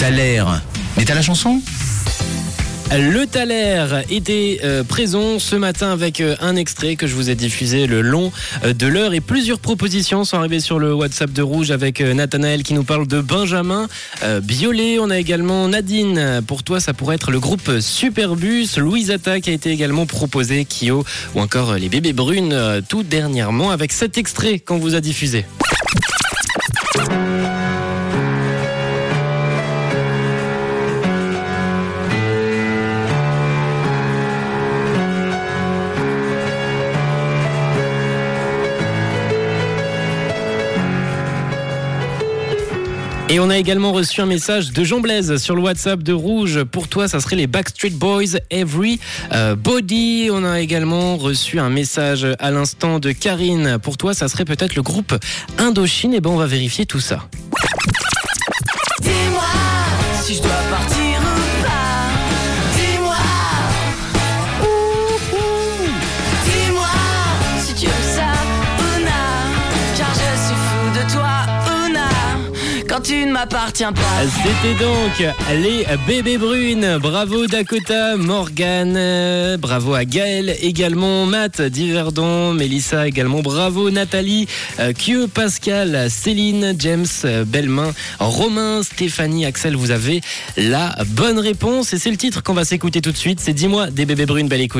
L'air. Mais t'as la chanson? Le Thaler était euh, présent ce matin avec euh, un extrait que je vous ai diffusé le long euh, de l'heure et plusieurs propositions sont arrivées sur le WhatsApp de Rouge avec Nathanaël qui nous parle de Benjamin Biolay. On a également Nadine. Pour toi, ça pourrait être le groupe Superbus. Louise Atta qui a été également proposé, Kyo ou encore les bébés brunes tout dernièrement avec cet extrait qu'on vous a diffusé. Et on a également reçu un message de Jean Blaise sur le WhatsApp de Rouge. Pour toi, ça serait les Backstreet Boys Every euh, Body. On a également reçu un message à l'instant de Karine. Pour toi, ça serait peut-être le groupe Indochine. Et ben, on va vérifier tout ça. Dis-moi Tu ne m'appartiens pas. C'était donc les bébés brunes. Bravo Dakota, Morgan, euh, bravo à Gaël également, Matt, Diverdon, Mélissa également, bravo Nathalie, euh, Q, Pascal, Céline, James, euh, Belmain, Romain, Stéphanie, Axel, vous avez la bonne réponse et c'est le titre qu'on va s'écouter tout de suite. C'est Dis-moi des bébés brunes, belle écoute.